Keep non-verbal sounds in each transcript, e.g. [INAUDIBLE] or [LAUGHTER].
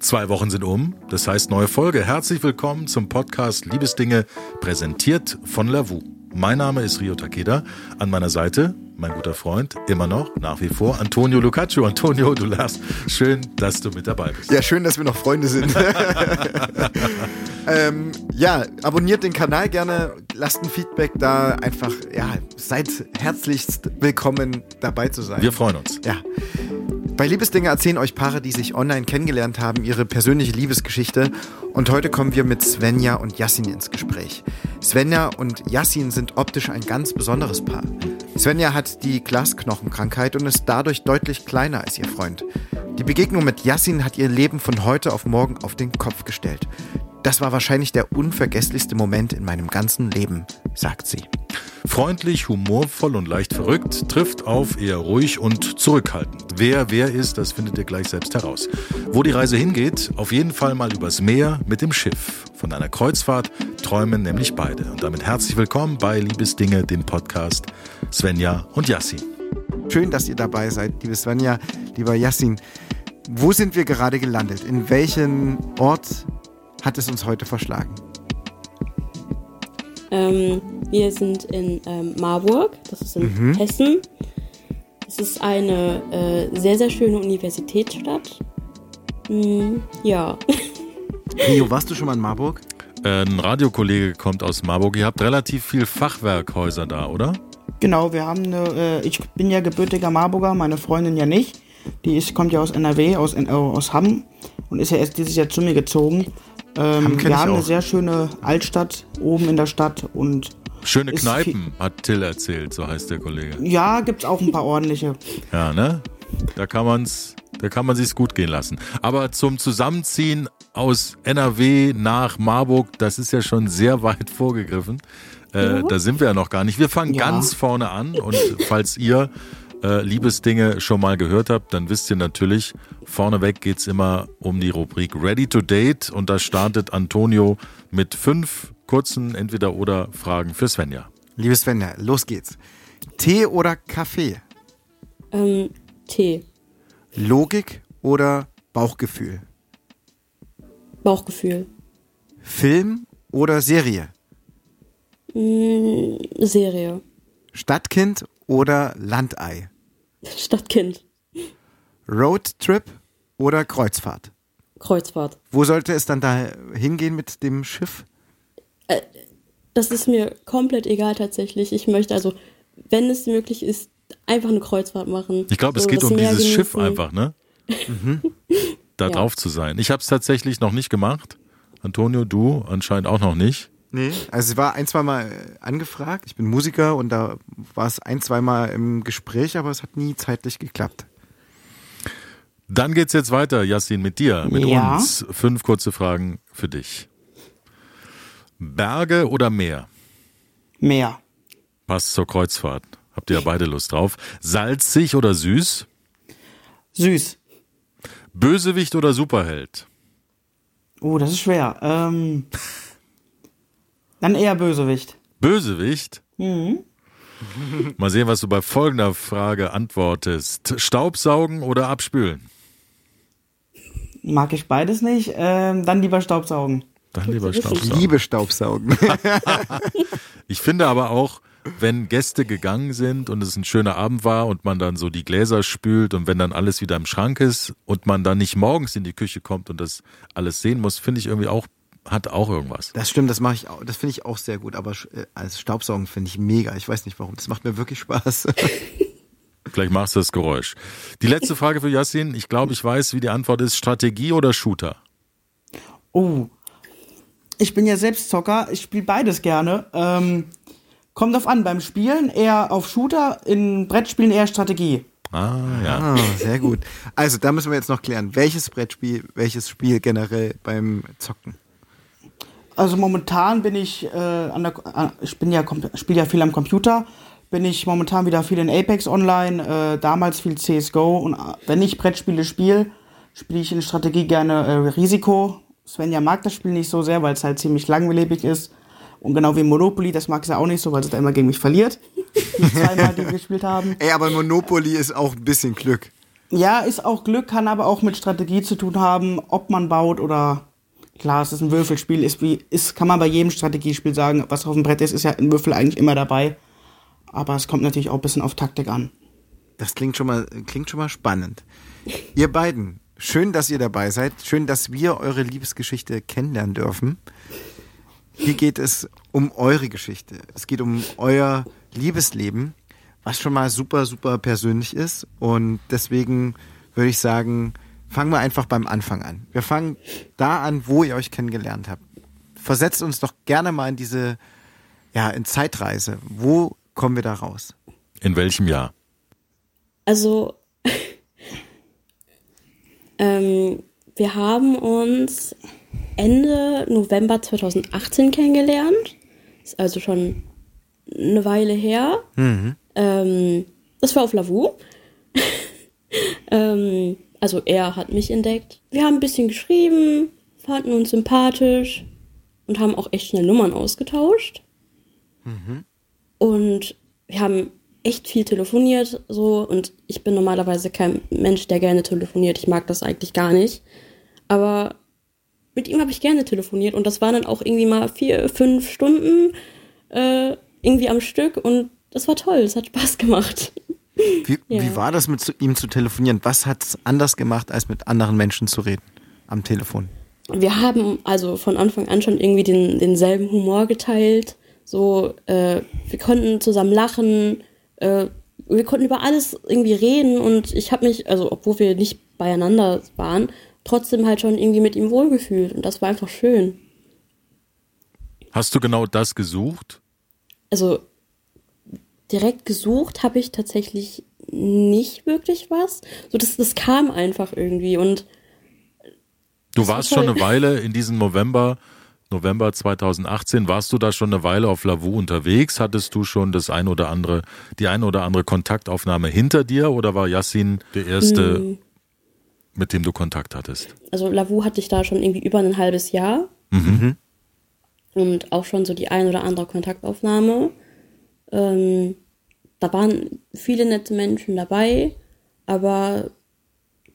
Zwei Wochen sind um, das heißt neue Folge. Herzlich willkommen zum Podcast Liebesdinge, präsentiert von Lavu. Mein Name ist Rio Takeda. An meiner Seite mein guter Freund, immer noch, nach wie vor, Antonio Lucaccio. Antonio, du lachst. Schön, dass du mit dabei bist. Ja, schön, dass wir noch Freunde sind. [LAUGHS] ähm, ja, abonniert den Kanal gerne, lasst ein Feedback da. Einfach, ja, seid herzlichst willkommen dabei zu sein. Wir freuen uns. Ja. Bei Liebesdinge erzählen euch Paare, die sich online kennengelernt haben, ihre persönliche Liebesgeschichte. Und heute kommen wir mit Svenja und Yassin ins Gespräch. Svenja und Yassin sind optisch ein ganz besonderes Paar. Svenja hat die Glasknochenkrankheit und ist dadurch deutlich kleiner als ihr Freund. Die Begegnung mit Yassin hat ihr Leben von heute auf morgen auf den Kopf gestellt. Das war wahrscheinlich der unvergesslichste Moment in meinem ganzen Leben, sagt sie. Freundlich, humorvoll und leicht verrückt, trifft auf eher ruhig und zurückhaltend. Wer wer ist, das findet ihr gleich selbst heraus. Wo die Reise hingeht, auf jeden Fall mal übers Meer mit dem Schiff. Von einer Kreuzfahrt träumen nämlich beide. Und damit herzlich willkommen bei Liebesdinge, dem Podcast Svenja und Yassin. Schön, dass ihr dabei seid, liebe Svenja, lieber Yassin. Wo sind wir gerade gelandet? In welchen Ort hat es uns heute verschlagen? Ähm, wir sind in ähm, Marburg, das ist in mhm. Hessen. Es ist eine äh, sehr, sehr schöne Universitätsstadt. Mhm, ja. [LAUGHS] Rio, warst du schon mal in Marburg? Äh, ein Radiokollege kommt aus Marburg. Ihr habt relativ viel Fachwerkhäuser da, oder? Genau, wir haben eine, äh, ich bin ja gebürtiger Marburger, meine Freundin ja nicht. Die ist, kommt ja aus NRW, aus, äh, aus Hamm und ist ja erst dieses Jahr zu mir gezogen. Ähm, wir haben eine sehr schöne Altstadt oben in der Stadt und Schöne Kneipen, hat Till erzählt, so heißt der Kollege. Ja, gibt's auch ein paar ordentliche. Ja, ne? Da kann man's, da kann man sich's gut gehen lassen. Aber zum Zusammenziehen aus NRW nach Marburg, das ist ja schon sehr weit [LAUGHS] vorgegriffen. Äh, Da sind wir ja noch gar nicht. Wir fangen ja. ganz vorne an und falls ihr äh, Liebesdinge schon mal gehört habt, dann wisst ihr natürlich, vorneweg geht es immer um die Rubrik Ready to Date und da startet Antonio mit fünf kurzen Entweder-Oder Fragen für Svenja. Liebe Svenja, los geht's. Tee oder Kaffee? Ähm, Tee. Logik oder Bauchgefühl? Bauchgefühl. Film oder Serie? Mm, Serie. Stadtkind oder Landei? Stadtkind. Roadtrip oder Kreuzfahrt? Kreuzfahrt. Wo sollte es dann da hingehen mit dem Schiff? Äh, das ist mir komplett egal tatsächlich. Ich möchte also, wenn es möglich ist, einfach eine Kreuzfahrt machen. Ich glaube, so, es geht um dieses genießen. Schiff einfach, ne? mhm. [LAUGHS] Da ja. drauf zu sein. Ich habe es tatsächlich noch nicht gemacht. Antonio, du anscheinend auch noch nicht. Nee, also es war ein, zwei Mal angefragt. Ich bin Musiker und da war es ein, zwei Mal im Gespräch, aber es hat nie zeitlich geklappt. Dann geht's jetzt weiter, Yassin, mit dir, mit ja. uns. Fünf kurze Fragen für dich. Berge oder Meer? Meer. Passt zur Kreuzfahrt. Habt ihr ja beide Lust drauf. Salzig oder süß? Süß. Bösewicht oder Superheld? Oh, das ist schwer. Ähm Dann eher Bösewicht. Bösewicht? Mhm. [LAUGHS] Mal sehen, was du bei folgender Frage antwortest. Staubsaugen oder abspülen? Mag ich beides nicht. Ähm, dann lieber Staubsaugen. Dann lieber Staubsaugen. Ich liebe Staubsaugen. [LAUGHS] ich finde aber auch, wenn Gäste gegangen sind und es ein schöner Abend war und man dann so die Gläser spült und wenn dann alles wieder im Schrank ist und man dann nicht morgens in die Küche kommt und das alles sehen muss, finde ich irgendwie auch hat auch irgendwas. Das stimmt, das mache ich auch, das finde ich auch sehr gut, aber äh, als Staubsaugen finde ich mega. Ich weiß nicht warum, das macht mir wirklich Spaß. [LAUGHS] Vielleicht machst du das Geräusch. Die letzte Frage für Yassin, ich glaube, ich weiß, wie die Antwort ist, Strategie oder Shooter? Oh, ich bin ja selbst Zocker, ich spiele beides gerne. Ähm, kommt auf an, beim Spielen eher auf Shooter, in Brettspielen eher Strategie. Ah, ja. Ah, sehr gut. Also, da müssen wir jetzt noch klären, welches Brettspiel, welches Spiel generell beim Zocken? Also momentan bin ich äh, an der, äh, ich bin ja spiele ja viel am Computer, bin ich momentan wieder viel in Apex Online, äh, damals viel CS:GO und äh, wenn ich Brettspiele spiele, spiele ich in Strategie gerne äh, Risiko. Svenja mag das Spiel nicht so sehr, weil es halt ziemlich langlebig ist. Und genau wie Monopoly, das mag sie auch nicht so, weil sie da immer gegen mich verliert. Die [LAUGHS] zweimal, die wir gespielt haben. Ey, aber Monopoly ist auch ein bisschen Glück. Ja, ist auch Glück, kann aber auch mit Strategie zu tun haben, ob man baut oder klar, es ist ein Würfelspiel, ist wie, ist, kann man bei jedem Strategiespiel sagen, was auf dem Brett ist, ist ja ein Würfel eigentlich immer dabei. Aber es kommt natürlich auch ein bisschen auf Taktik an. Das klingt schon mal, klingt schon mal spannend. Ihr beiden, schön, dass ihr dabei seid. Schön, dass wir eure Liebesgeschichte kennenlernen dürfen. Hier geht es um eure Geschichte. Es geht um euer Liebesleben, was schon mal super, super persönlich ist. Und deswegen würde ich sagen, fangen wir einfach beim Anfang an. Wir fangen da an, wo ihr euch kennengelernt habt. Versetzt uns doch gerne mal in diese, ja, in Zeitreise. Wo kommen wir da raus? In welchem Jahr? Also, [LAUGHS] ähm, wir haben uns Ende November 2018 kennengelernt. Ist also schon eine Weile her. Mhm. Ähm, das war auf Lavu. [LAUGHS] ähm, also er hat mich entdeckt. Wir haben ein bisschen geschrieben, fanden uns sympathisch und haben auch echt schnell Nummern ausgetauscht. Mhm. Und wir haben echt viel telefoniert so und ich bin normalerweise kein Mensch, der gerne telefoniert. Ich mag das eigentlich gar nicht. Aber mit ihm habe ich gerne telefoniert und das waren dann auch irgendwie mal vier, fünf Stunden äh, irgendwie am Stück und das war toll, es hat Spaß gemacht. Wie, [LAUGHS] Ja. wie war das mit zu, ihm zu telefonieren? Was hat es anders gemacht, als mit anderen Menschen zu reden am Telefon? Wir haben also von Anfang an schon irgendwie den, denselben Humor geteilt. So, äh, wir konnten zusammen lachen, äh, wir konnten über alles irgendwie reden und ich habe mich, also obwohl wir nicht beieinander waren, trotzdem halt schon irgendwie mit ihm wohlgefühlt und das war einfach schön. Hast du genau das gesucht? Also direkt gesucht habe ich tatsächlich nicht wirklich was. So, das, das kam einfach irgendwie und Du Das war warst schon eine Weile in diesem November, November 2018, warst du da schon eine Weile auf Lavu unterwegs? Hattest du schon das ein oder andere, die ein oder andere Kontaktaufnahme hinter dir oder war Yassin der erste, mh, mit dem du Kontakt hattest? also Lavu hatte ich da schon irgendwie über ein halbes Jahr. Mhm. und auch schon so die ein oder andere Kontaktaufnahme. Ähm, da waren viele nette Menschen dabei, aber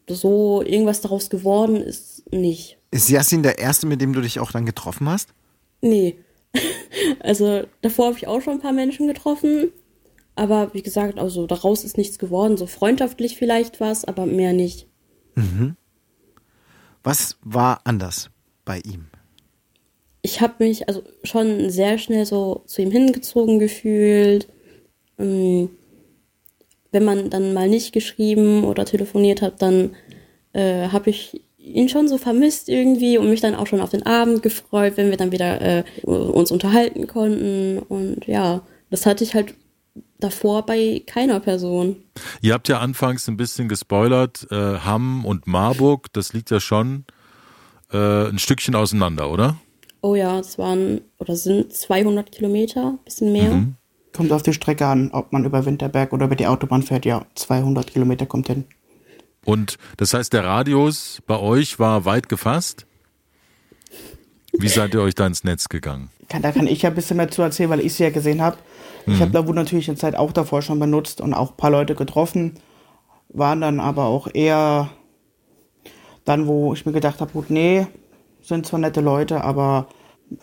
so irgendwas daraus geworden ist nicht. Ist Yassin der Erste, mit dem du dich auch dann getroffen hast? Nee. [LAUGHS] also davor habe ich auch schon ein paar Menschen getroffen, aber wie gesagt, also daraus ist nichts geworden. So freundschaftlich vielleicht was, aber mehr nicht. Was war anders bei ihm? Ich habe mich also schon sehr schnell so zu ihm hingezogen gefühlt. Ähm, wenn man dann mal nicht geschrieben oder telefoniert hat, dann äh, habe ich ihn schon so vermisst irgendwie und mich dann auch schon auf den Abend gefreut, wenn wir dann wieder äh, uns unterhalten konnten. Und ja, das hatte ich halt davor bei keiner Person. Ihr habt ja anfangs ein bisschen gespoilert, äh, Hamm und Marburg, das liegt ja schon äh, ein Stückchen auseinander, oder? Oh ja, es waren oder sind 200 Kilometer, bisschen mehr. Kommt auf die Strecke an, ob man über Winterberg oder über die Autobahn fährt. Ja, 200 Kilometer kommt hin. Und das heißt, der Radius bei euch war weit gefasst? Wie seid ihr euch da ins Netz gegangen? Da kann ich ja ein bisschen mehr zu erzählen, weil ich sie ja gesehen habe. Ich habe Lavu natürlich eine Zeit auch davor schon benutzt und auch ein paar Leute getroffen. Waren dann aber auch eher dann, wo ich mir gedacht habe, gut, nee, sind zwar nette Leute, aber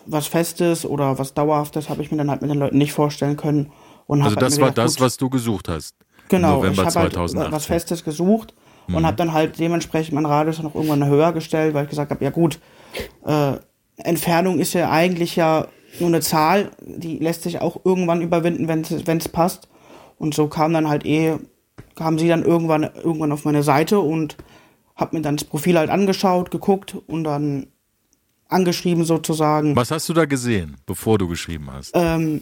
was Festes oder was Dauerhaftes habe ich mir dann halt mit den Leuten nicht vorstellen können. Und Also halt das mir war gedacht, das, gut, was du gesucht hast. Genau, November ich habe halt 2018. was Festes gesucht und habe dann halt dementsprechend meinen Radius noch irgendwann höher gestellt, weil ich gesagt habe, ja gut, äh, Entfernung ist ja eigentlich ja nur eine Zahl, die lässt sich auch irgendwann überwinden, wenn es passt. Und so kam dann halt eh, kamen sie dann irgendwann, irgendwann auf meine Seite und hab mir dann das Profil halt angeschaut, geguckt und dann angeschrieben sozusagen. Was hast du da gesehen, bevor du geschrieben hast? Ähm,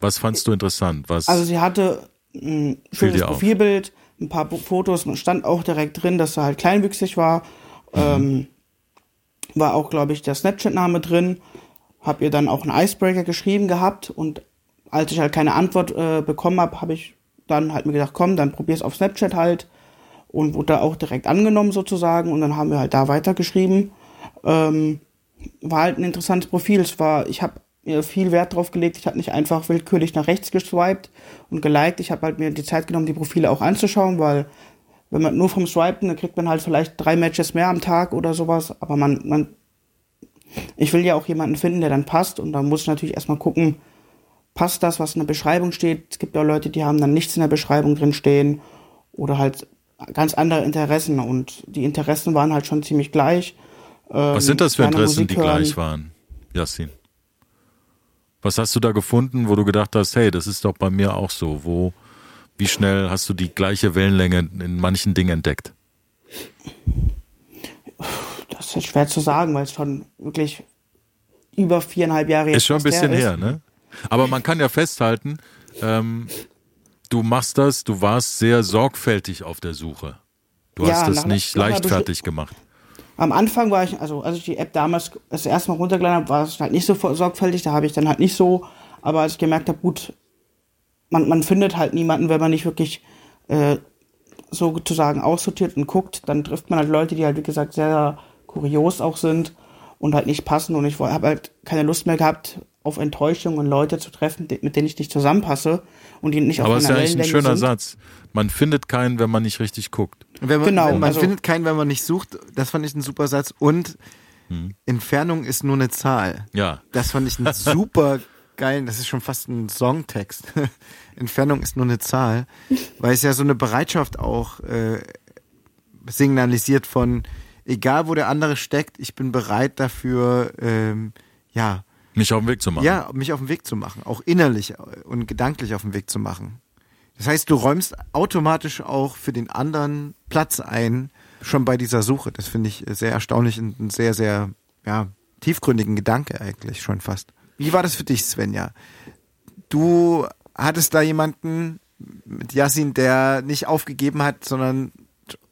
Was fandst du interessant? Was? Also sie hatte ein schönes? Profilbild, ein paar Fotos, man stand auch direkt drin, dass sie halt kleinwüchsig war. Ähm, war auch, glaube ich, der Snapchat-Name drin. Hab ihr dann auch einen Icebreaker geschrieben gehabt und als ich halt keine Antwort äh, bekommen habe, habe ich dann halt mir gedacht, komm, dann probier's auf Snapchat halt und wurde da auch direkt angenommen sozusagen und dann haben wir halt da weitergeschrieben. Ähm, war halt ein interessantes Profil. Es war, ich habe mir viel Wert drauf gelegt. Ich habe nicht einfach willkürlich nach rechts geswiped und geliked. Ich habe halt mir die Zeit genommen, die Profile auch anzuschauen, weil wenn man nur vom Swipen, dann kriegt man halt vielleicht drei Matches mehr am Tag oder sowas, aber man, man, ich will ja auch jemanden finden, der dann passt und da muss ich natürlich erstmal gucken, passt das, was in der Beschreibung steht. Es gibt ja Leute, die haben dann nichts in der Beschreibung drin stehen oder halt ganz andere Interessen und die Interessen waren halt schon ziemlich gleich. Ähm, was sind das für Interessen, die gleich waren, Yassin? Was hast du da gefunden, wo du gedacht hast, hey, das ist doch bei mir auch so? Wo, wie schnell hast du die gleiche Wellenlänge in manchen Dingen entdeckt? Das ist schwer zu sagen, weil es schon wirklich über viereinhalb Jahre jetzt ist schon ein bisschen her, ne? Aber man kann ja festhalten, ähm, du machst das, du warst sehr sorgfältig auf der Suche. Du ja, hast das nicht leichtfertig gemacht. Am Anfang war ich, also als ich die App damals das erste Mal runtergeladen habe, war es halt nicht so sorgfältig, da habe ich dann halt nicht so, aber als ich gemerkt habe, gut, man, man findet halt niemanden, wenn man nicht wirklich äh, sozusagen aussortiert und guckt, dann trifft man halt Leute, die halt, wie gesagt, sehr kurios auch sind und halt nicht passen und ich habe halt keine Lust mehr gehabt, auf Enttäuschung und Leute zu treffen, mit denen ich nicht zusammenpasse und die nicht Aber auf Aber ist ja eigentlich ein schöner sind. Satz. Man findet keinen, wenn man nicht richtig guckt. Man, genau. Man also, findet keinen, wenn man nicht sucht. Das fand ich ein super Satz. Und hm. Entfernung ist nur eine Zahl. Ja. Das fand ich ein [LAUGHS] super geilen, das ist schon fast ein Songtext. [LAUGHS] Entfernung ist nur eine Zahl, weil es ja so eine Bereitschaft auch äh, signalisiert von, egal wo der andere steckt, ich bin bereit dafür, ähm, ja, mich auf den Weg zu machen. Ja, mich auf den Weg zu machen. Auch innerlich und gedanklich auf den Weg zu machen. Das heißt, du räumst automatisch auch für den anderen Platz ein, schon bei dieser Suche. Das finde ich sehr erstaunlich und einen sehr, sehr, ja, tiefgründigen Gedanke eigentlich schon fast. Wie war das für dich, Svenja? Du hattest da jemanden mit Yassin, der nicht aufgegeben hat, sondern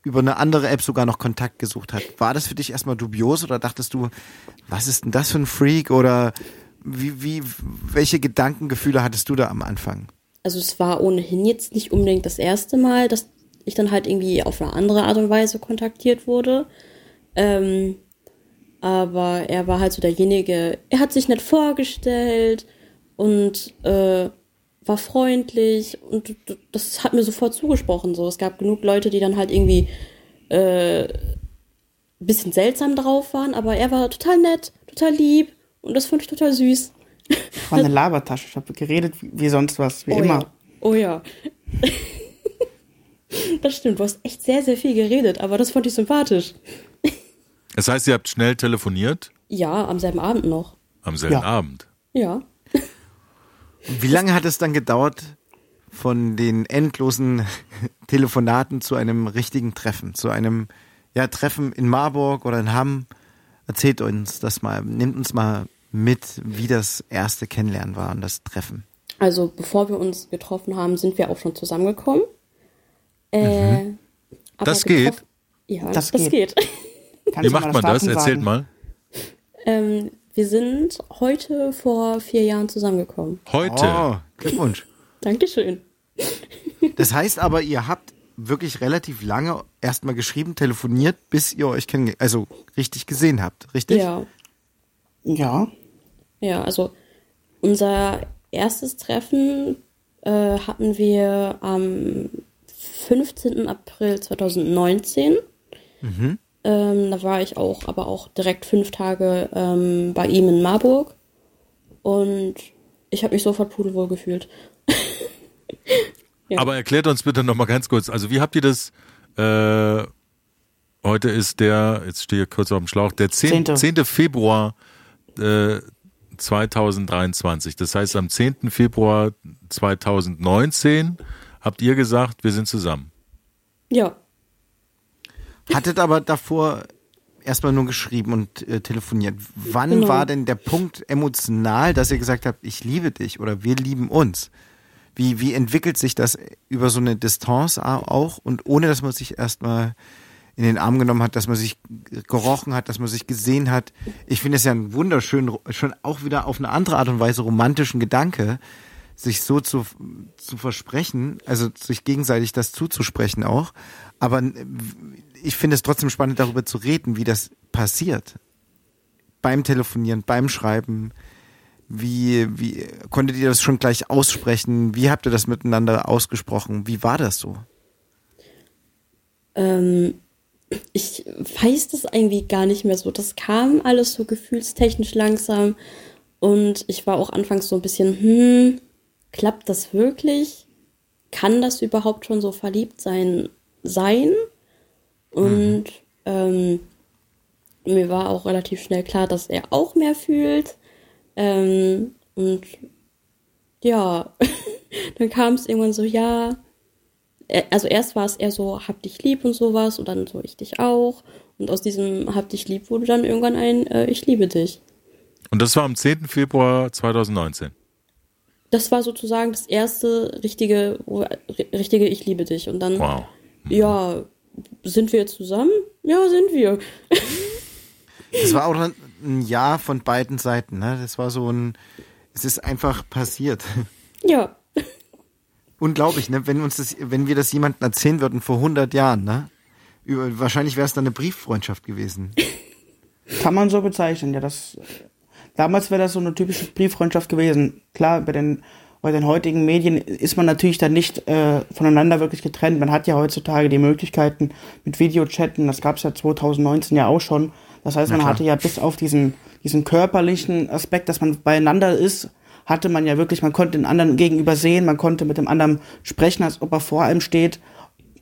über eine andere App sogar noch Kontakt gesucht hat. War das für dich erstmal dubios oder dachtest du, was ist denn das für ein Freak oder wie, wie, welche Gedankengefühle hattest du da am Anfang? Also es war ohnehin jetzt nicht unbedingt das erste Mal, dass ich dann halt irgendwie auf eine andere Art und Weise kontaktiert wurde. Ähm, aber er war halt so derjenige, er hat sich nett vorgestellt und äh, war freundlich und das hat mir sofort zugesprochen. So, es gab genug Leute, die dann halt irgendwie äh, bisschen seltsam drauf waren, aber er war total nett, total lieb und das fand ich total süß. War eine Labertasche. Ich habe geredet wie sonst was, wie oh immer. Ja. Oh ja. [LAUGHS] das stimmt, du hast echt sehr, sehr viel geredet, aber das fand ich sympathisch. Das heißt, ihr habt schnell telefoniert? Ja, am selben Abend noch. Am selben ja. Abend? Ja. Wie lange hat es dann gedauert von den endlosen [LAUGHS] Telefonaten zu einem richtigen Treffen, zu einem ja, Treffen in Marburg oder in Hamm? Erzählt uns das mal, nehmt uns mal mit, wie das erste Kennenlernen war und das Treffen. Also bevor wir uns getroffen haben, sind wir auch schon zusammengekommen. Äh, mhm. das geht. Ja, das, das geht. geht. Wie macht man das? Erzählt mal. Ähm, wir sind heute vor vier Jahren zusammengekommen. Heute? Oh, Glückwunsch. Dankeschön. Das heißt aber, ihr habt wirklich relativ lange erstmal geschrieben, telefoniert, bis ihr euch kennen, also richtig gesehen habt, richtig? Ja. Ja. Ja, also unser erstes Treffen äh, hatten wir am 15. April 2019. Mhm. Ähm, da war ich auch, aber auch direkt fünf Tage ähm, bei ihm in Marburg. Und ich habe mich sofort pudelwohl gefühlt. [LAUGHS] ja. Aber erklärt uns bitte nochmal ganz kurz, also wie habt ihr das, äh, heute ist der, jetzt stehe ich kurz auf dem Schlauch, der 10. 10. Februar äh, 2023. Das heißt, am 10. Februar 2019 habt ihr gesagt, wir sind zusammen. Ja. Hattet aber davor erstmal nur geschrieben und äh, telefoniert. Wann genau. war denn der Punkt emotional, dass ihr gesagt habt, ich liebe dich oder wir lieben uns? Wie, wie entwickelt sich das über so eine Distanz auch und ohne dass man sich erstmal in den Arm genommen hat, dass man sich gerochen hat, dass man sich gesehen hat. Ich finde es ja ein wunderschön, schon auch wieder auf eine andere Art und Weise romantischen Gedanke, sich so zu, zu versprechen, also sich gegenseitig das zuzusprechen auch. Aber ich finde es trotzdem spannend, darüber zu reden, wie das passiert. Beim Telefonieren, beim Schreiben. Wie, wie konntet ihr das schon gleich aussprechen? Wie habt ihr das miteinander ausgesprochen? Wie war das so? Ähm, ich weiß das irgendwie gar nicht mehr so. Das kam alles so gefühlstechnisch langsam. Und ich war auch anfangs so ein bisschen, hm, klappt das wirklich? Kann das überhaupt schon so verliebt sein? sein? Und mhm. ähm, mir war auch relativ schnell klar, dass er auch mehr fühlt. Ähm, und ja, [LAUGHS] dann kam es irgendwann so, ja, also erst war es eher so, hab dich lieb und sowas und dann so, ich dich auch. Und aus diesem hab dich lieb wurde dann irgendwann ein, äh, ich liebe dich. Und das war am 10. Februar 2019? Das war sozusagen das erste richtige, richtige Ich liebe dich. Und dann, wow. ja, sind wir jetzt zusammen? Ja, sind wir. Das war auch ein Ja von beiden Seiten, ne? Das war so ein, es ist einfach passiert. Ja. Unglaublich, ne? Wenn uns das, wenn wir das jemandem erzählen würden vor 100 Jahren, ne? Über, wahrscheinlich wäre es dann eine Brieffreundschaft gewesen. [LAUGHS] Kann man so bezeichnen, ja. Das, damals wäre das so eine typische Brieffreundschaft gewesen. Klar, bei den, bei den heutigen Medien ist man natürlich dann nicht äh, voneinander wirklich getrennt. Man hat ja heutzutage die Möglichkeiten mit Videochatten, das gab es ja 2019 ja auch schon. Das heißt, man hatte ja bis auf diesen, diesen körperlichen Aspekt, dass man beieinander ist, hatte man ja wirklich, man konnte den anderen gegenüber sehen, man konnte mit dem anderen sprechen, als ob er vor einem steht.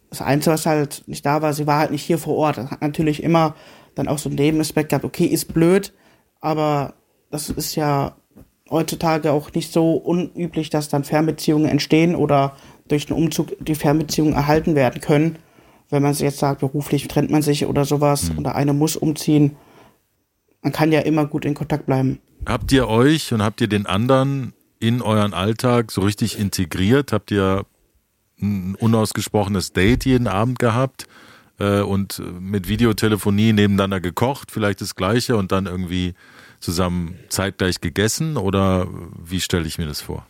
Das Einzige, was halt nicht da war, sie war halt nicht hier vor Ort. Das hat natürlich immer dann auch so einen Nebenaspekt gehabt, okay, ist blöd, aber das ist ja heutzutage auch nicht so unüblich, dass dann Fernbeziehungen entstehen oder durch den Umzug die Fernbeziehungen erhalten werden können. Wenn man jetzt sagt, beruflich trennt man sich oder sowas mhm. oder eine muss umziehen. Man kann ja immer gut in Kontakt bleiben. Habt ihr euch und habt ihr den anderen in euren Alltag so richtig integriert? Habt ihr ein unausgesprochenes Date jeden Abend gehabt äh, und mit Videotelefonie nebeneinander gekocht, vielleicht das gleiche und dann irgendwie zusammen zeitgleich gegessen oder wie stelle ich mir das vor?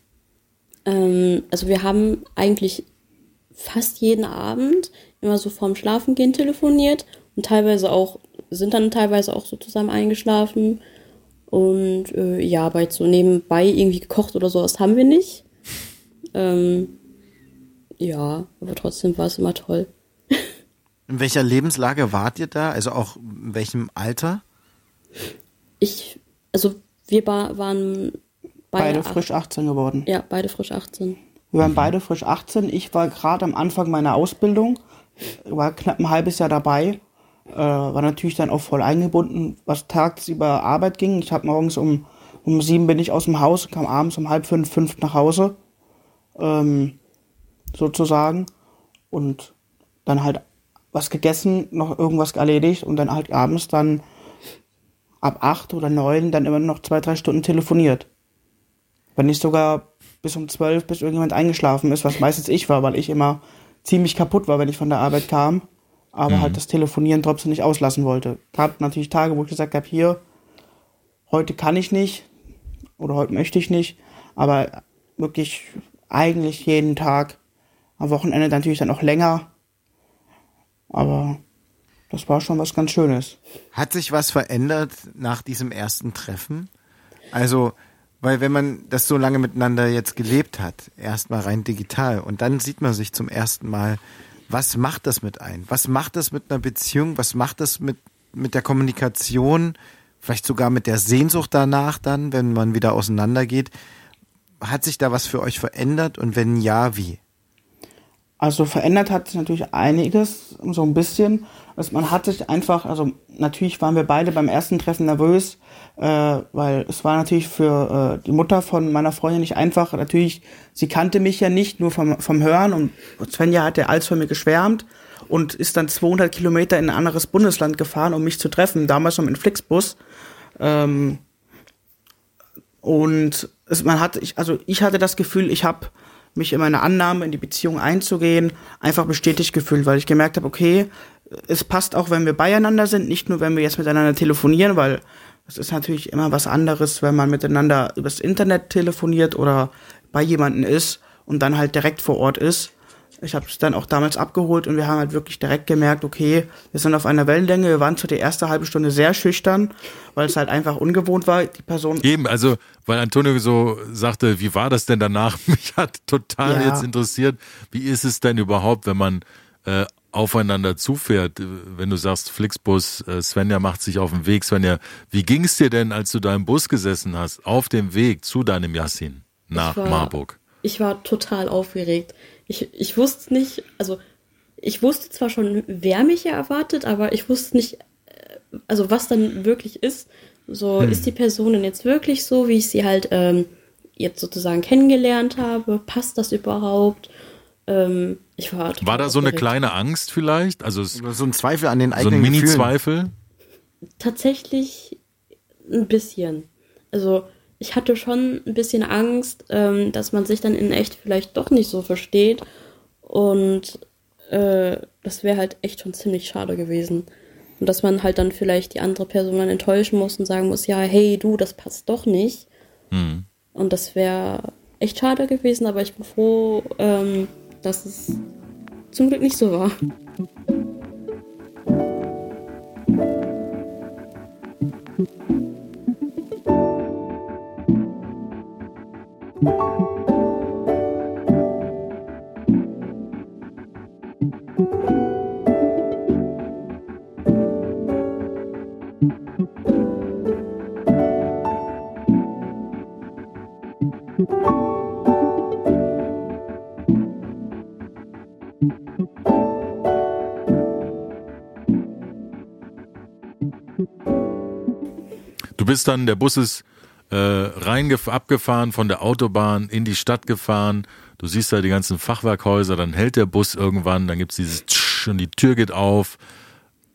Ähm, also wir haben eigentlich fast jeden Abend immer so vorm Schlafengehen telefoniert und teilweise auch, sind dann teilweise auch so zusammen eingeschlafen. Und äh, ja, jetzt so nebenbei irgendwie gekocht oder sowas haben wir nicht. Ähm, ja, aber trotzdem war es immer toll. [LAUGHS] In welcher Lebenslage wart ihr da? Also auch in welchem Alter? Ich, also wir waren beide, beide frisch 18 geworden. Ja, beide frisch 18. Wir waren beide frisch 18. Ich war gerade am Anfang meiner Ausbildung, war knapp ein halbes Jahr dabei äh, war natürlich dann auch voll eingebunden, was tagsüber Arbeit ging. Ich habe morgens um, um sieben bin ich aus dem Haus, kam abends um halb fünf, fünf nach Hause, ähm, sozusagen. Und dann halt was gegessen, noch irgendwas erledigt und dann halt abends dann ab acht oder neun dann immer noch zwei, drei Stunden telefoniert. Wenn nicht sogar bis um zwölf, bis irgendjemand eingeschlafen ist, was meistens ich war, weil ich immer ziemlich kaputt war, wenn ich von der Arbeit kam aber halt mhm. halt das Telefonieren trotzdem nicht auslassen wollte. Gab natürlich Tage, wo ich gesagt habe, hier, heute kann ich nicht oder heute möchte ich nicht, aber wirklich eigentlich jeden Tag. Am Wochenende natürlich dann auch länger. Aber das war schon was ganz Schönes. Hat sich was verändert nach diesem ersten Treffen? Also, weil wenn man das so lange miteinander jetzt gelebt hat, erstmal rein digital und dann sieht man sich zum ersten Mal was macht das mit ein? Was macht das mit einer Beziehung? Was macht das mit, mit der Kommunikation? Vielleicht sogar mit der Sehnsucht danach dann, wenn man wieder auseinandergeht. Hat sich da was für euch verändert und wenn ja, wie? Also verändert hat sich natürlich einiges, so ein bisschen. Also man hat sich einfach, also natürlich waren wir beide beim ersten Treffen nervös, äh, weil es war natürlich für äh, die Mutter von meiner Freundin nicht einfach. Natürlich, sie kannte mich ja nicht nur vom, vom Hören und Svenja hat ja alles von mir geschwärmt und ist dann 200 Kilometer in ein anderes Bundesland gefahren, um mich zu treffen, damals noch in Flixbus. Ähm, und es, man hat, ich, also ich hatte das Gefühl, ich habe mich in meiner Annahme, in die Beziehung einzugehen, einfach bestätigt gefühlt, weil ich gemerkt habe, okay, es passt auch, wenn wir beieinander sind, nicht nur, wenn wir jetzt miteinander telefonieren, weil es ist natürlich immer was anderes, wenn man miteinander übers Internet telefoniert oder bei jemanden ist und dann halt direkt vor Ort ist. Ich habe es dann auch damals abgeholt und wir haben halt wirklich direkt gemerkt, okay, wir sind auf einer Wellenlänge. Wir waren zu der erste halbe Stunde sehr schüchtern, weil es halt einfach ungewohnt war. Die Person. Eben, also, weil Antonio so sagte, wie war das denn danach? [LAUGHS] Mich hat total ja. jetzt interessiert, wie ist es denn überhaupt, wenn man äh, aufeinander zufährt, wenn du sagst, Flixbus, äh, Svenja macht sich auf den Weg. Svenja, wie ging es dir denn, als du da im Bus gesessen hast, auf dem Weg zu deinem Yassin nach war, Marburg? Ich war total aufgeregt. Ich, ich wusste nicht, also ich wusste zwar schon, wer mich hier erwartet, aber ich wusste nicht, äh, also was dann wirklich ist. So, hm. ist die Person denn jetzt wirklich so, wie ich sie halt ähm, jetzt sozusagen kennengelernt habe? Passt das überhaupt? Ähm, ich war, war da so eine kleine Angst vielleicht? Also so ein Zweifel an den eigenen So ein Mini-Zweifel? Tatsächlich ein bisschen. Also ich hatte schon ein bisschen Angst, ähm, dass man sich dann in echt vielleicht doch nicht so versteht. Und äh, das wäre halt echt schon ziemlich schade gewesen. Und dass man halt dann vielleicht die andere Person dann enttäuschen muss und sagen muss, ja, hey du, das passt doch nicht. Mhm. Und das wäre echt schade gewesen, aber ich bin froh, ähm, dass es zum Glück nicht so war. Du bist dann, der Bus ist äh, rein abgefahren von der Autobahn in die Stadt gefahren. Du siehst da die ganzen Fachwerkhäuser, dann hält der Bus irgendwann, dann gibt es dieses Tsch und die Tür geht auf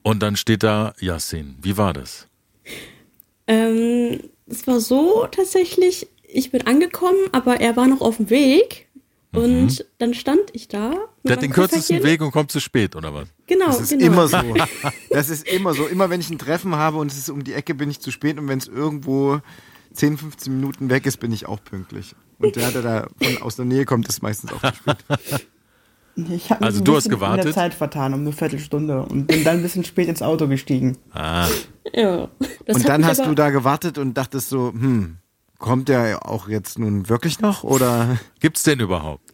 und dann steht da Yassin. Wie war das? Ähm, es war so tatsächlich, ich bin angekommen, aber er war noch auf dem Weg und mhm. dann stand ich da. Der hat den kürzesten Weg und kommt zu spät, oder was? Genau. Das ist genau. immer so. [LAUGHS] Das ist immer so. Immer wenn ich ein Treffen habe und es ist um die Ecke, bin ich zu spät und wenn es irgendwo 10, 15 Minuten weg ist, bin ich auch pünktlich. Und der, der da von aus der Nähe kommt, ist meistens auch zu spät. Ich habe also du hast gewartet? in der Zeit vertan, um eine Viertelstunde und bin dann ein bisschen spät ins Auto gestiegen. Ah. Ja. und dann hast du da gewartet und dachtest so, hm, kommt der auch jetzt nun wirklich noch oder? Gibt's den überhaupt?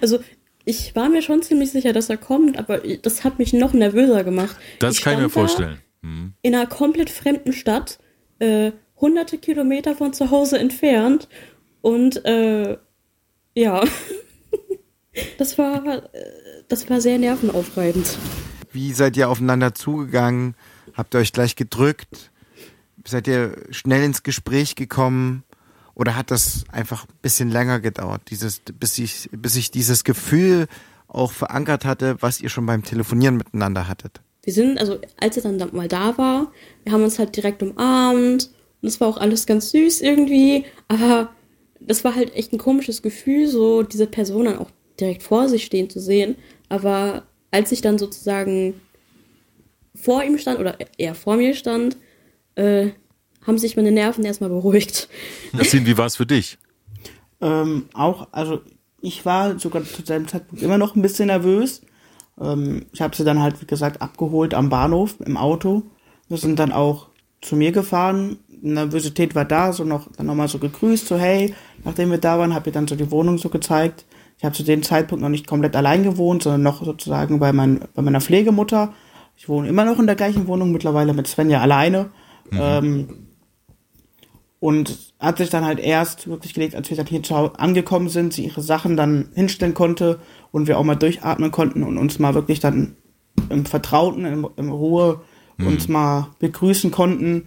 Also ich war mir schon ziemlich sicher, dass er kommt, aber das hat mich noch nervöser gemacht. Das ich kann ich mir vorstellen. Hm. In einer komplett fremden Stadt, äh, hunderte Kilometer von zu Hause entfernt und äh, ja, [LAUGHS] das war, äh, das war sehr nervenaufreibend. Wie seid ihr aufeinander zugegangen? Habt ihr euch gleich gedrückt? Seid ihr schnell ins Gespräch gekommen? Oder hat das einfach ein bisschen länger gedauert, dieses, bis ich, bis ich dieses Gefühl auch verankert hatte, was ihr schon beim Telefonieren miteinander hattet? Wir sind, also als er dann mal da war, wir haben uns halt direkt umarmt und es war auch alles ganz süß irgendwie, aber das war halt echt ein komisches Gefühl, so diese Person dann auch direkt vor sich stehen zu sehen. Aber als ich dann sozusagen vor ihm stand oder er vor mir stand, äh, haben sich meine Nerven erstmal beruhigt. Nassim, wie war es für dich? Ähm, auch, also ich war sogar zu seinem Zeitpunkt immer noch ein bisschen nervös. Ähm, ich habe sie dann halt, wie gesagt, abgeholt am Bahnhof im Auto. Wir sind dann auch zu mir gefahren. Nervosität war da, so noch dann nochmal so gegrüßt, so hey, nachdem wir da waren, habe ich dann so die Wohnung so gezeigt. Ich habe zu dem Zeitpunkt noch nicht komplett allein gewohnt, sondern noch sozusagen bei, mein, bei meiner Pflegemutter. Ich wohne immer noch in der gleichen Wohnung, mittlerweile mit Svenja alleine. Mhm. Ähm, und hat sich dann halt erst wirklich gelegt, als wir dann hier angekommen sind, sie ihre Sachen dann hinstellen konnte und wir auch mal durchatmen konnten und uns mal wirklich dann im Vertrauten, in, in Ruhe mhm. uns mal begrüßen konnten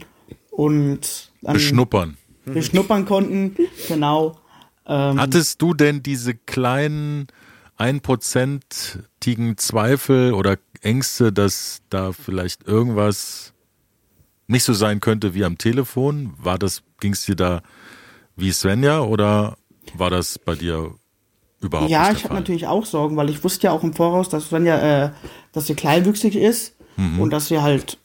und dann beschnuppern. Beschnuppern konnten, genau. Ähm, Hattest du denn diese kleinen einprozentigen Zweifel oder Ängste, dass da vielleicht irgendwas nicht so sein könnte wie am Telefon? War das, ging es dir da wie Svenja oder war das bei dir überhaupt ja, nicht? Ja, ich habe natürlich auch Sorgen, weil ich wusste ja auch im Voraus, dass Svenja, äh, dass sie kleinwüchsig ist mhm. und dass sie halt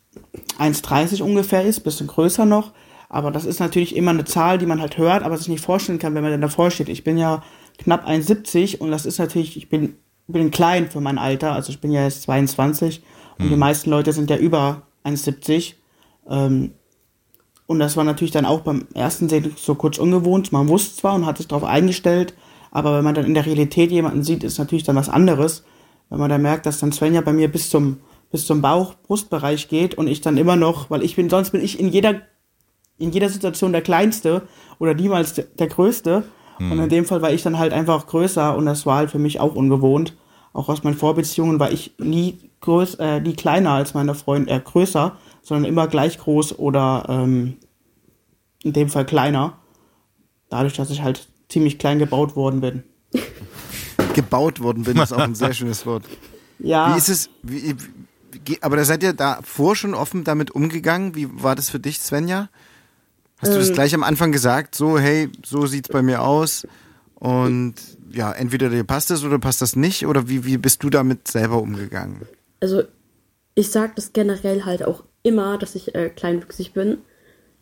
1,30 ungefähr ist, bisschen größer noch. Aber das ist natürlich immer eine Zahl, die man halt hört, aber sich nicht vorstellen kann, wenn man dann davor steht. Ich bin ja knapp 1,70 und das ist natürlich, ich bin, bin klein für mein Alter, also ich bin ja jetzt 22 und die hm. meisten Leute sind ja über 1,70. Ähm, und das war natürlich dann auch beim ersten Sehen so kurz ungewohnt. Man wusste zwar und hat sich darauf eingestellt, aber wenn man dann in der Realität jemanden sieht, ist natürlich dann was anderes. wenn man da merkt, dass dann Svenja bei mir bis zum, bis zum Bauch-Brustbereich geht und ich dann immer noch, weil ich bin, sonst bin ich in jeder, in jeder Situation der Kleinste oder niemals der, der Größte. Mhm. Und in dem Fall war ich dann halt einfach größer und das war halt für mich auch ungewohnt. Auch aus meinen Vorbeziehungen war ich nie größ, äh, nie kleiner als meine Freunde, äh, größer, sondern immer gleich groß oder ähm, in dem Fall kleiner. Dadurch, dass ich halt ziemlich klein gebaut worden bin. Gebaut worden bin, ist auch ein sehr schönes Wort. Ja. Wie ist es, wie, aber da seid ihr davor schon offen damit umgegangen? Wie war das für dich, Svenja? Hast du das ähm. gleich am Anfang gesagt, so, hey, so sieht's bei mir aus und ja, entweder dir passt das oder passt das nicht oder wie, wie bist du damit selber umgegangen? Also, ich sag das generell halt auch immer, dass ich äh, kleinwüchsig bin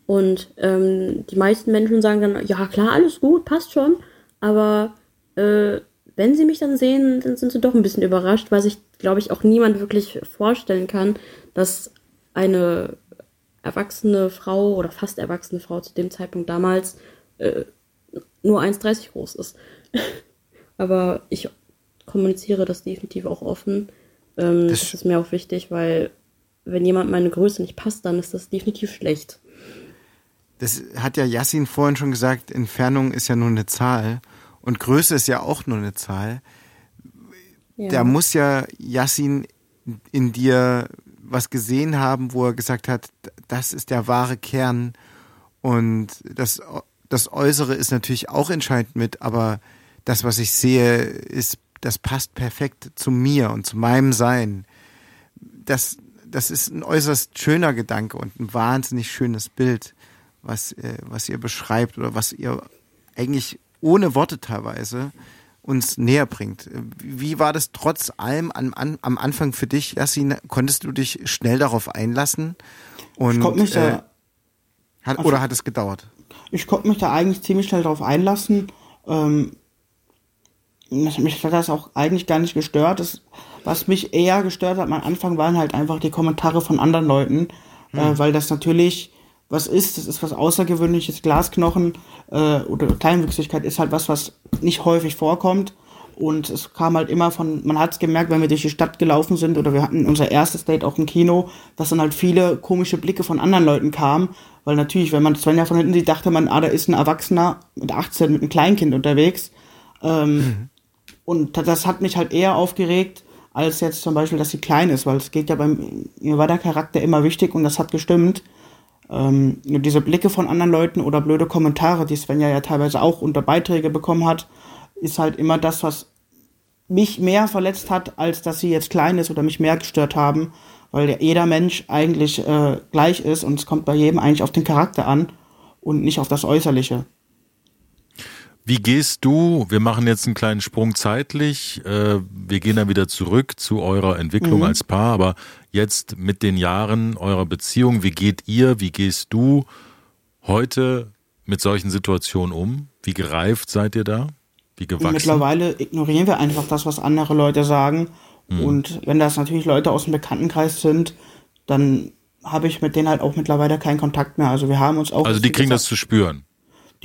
und ähm, die meisten Menschen sagen dann, ja klar, alles gut, passt schon, aber äh, wenn sie mich dann sehen, dann sind sie doch ein bisschen überrascht, weil sich, glaube ich, auch niemand wirklich vorstellen kann, dass eine erwachsene Frau oder fast erwachsene Frau zu dem Zeitpunkt damals äh, nur 1,30 groß ist. [LAUGHS] Aber ich kommuniziere das definitiv auch offen. Ähm, das, das ist mir auch wichtig, weil wenn jemand meine Größe nicht passt, dann ist das definitiv schlecht. Das hat ja Yassin vorhin schon gesagt, Entfernung ist ja nur eine Zahl. Und Größe ist ja auch nur eine Zahl. Da muss ja Yassin in dir was gesehen haben, wo er gesagt hat, das ist der wahre Kern. Und das, das Äußere ist natürlich auch entscheidend mit, aber das, was ich sehe, ist, das passt perfekt zu mir und zu meinem Sein. Das, das ist ein äußerst schöner Gedanke und ein wahnsinnig schönes Bild, was, äh, was ihr beschreibt oder was ihr eigentlich ohne Worte teilweise uns näher bringt. Wie war das trotz allem am, am Anfang für dich, Yassin? Konntest du dich schnell darauf einlassen? Und, ich konnte mich da, äh, hat, also, oder hat es gedauert? Ich konnte mich da eigentlich ziemlich schnell darauf einlassen. Ähm, mich hat das auch eigentlich gar nicht gestört. Das, was mich eher gestört hat am Anfang waren halt einfach die Kommentare von anderen Leuten, äh, hm. äh, weil das natürlich was ist, das ist was Außergewöhnliches, Glasknochen äh, oder Kleinwüchsigkeit ist halt was, was nicht häufig vorkommt. Und es kam halt immer von, man hat es gemerkt, wenn wir durch die Stadt gelaufen sind oder wir hatten unser erstes Date auch im Kino, dass dann halt viele komische Blicke von anderen Leuten kamen. Weil natürlich, wenn man Svenja von hinten sieht, dachte man, ah, da ist ein Erwachsener mit 18 mit einem Kleinkind unterwegs. Ähm, mhm. Und das hat mich halt eher aufgeregt, als jetzt zum Beispiel, dass sie klein ist, weil es geht ja beim, mir war der Charakter immer wichtig und das hat gestimmt ähm, diese Blicke von anderen Leuten oder blöde Kommentare, die Svenja ja teilweise auch unter Beiträge bekommen hat, ist halt immer das, was mich mehr verletzt hat, als dass sie jetzt klein ist oder mich mehr gestört haben, weil jeder Mensch eigentlich äh, gleich ist und es kommt bei jedem eigentlich auf den Charakter an und nicht auf das Äußerliche. Wie gehst du, wir machen jetzt einen kleinen Sprung zeitlich, äh, wir gehen dann wieder zurück zu eurer Entwicklung mhm. als Paar, aber jetzt mit den Jahren eurer Beziehung, wie geht ihr, wie gehst du heute mit solchen Situationen um? Wie gereift seid ihr da? Wie gewachsen? Mittlerweile ignorieren wir einfach das, was andere Leute sagen. Mhm. Und wenn das natürlich Leute aus dem Bekanntenkreis sind, dann habe ich mit denen halt auch mittlerweile keinen Kontakt mehr. Also wir haben uns auch. Also die kriegen gesagt, das zu spüren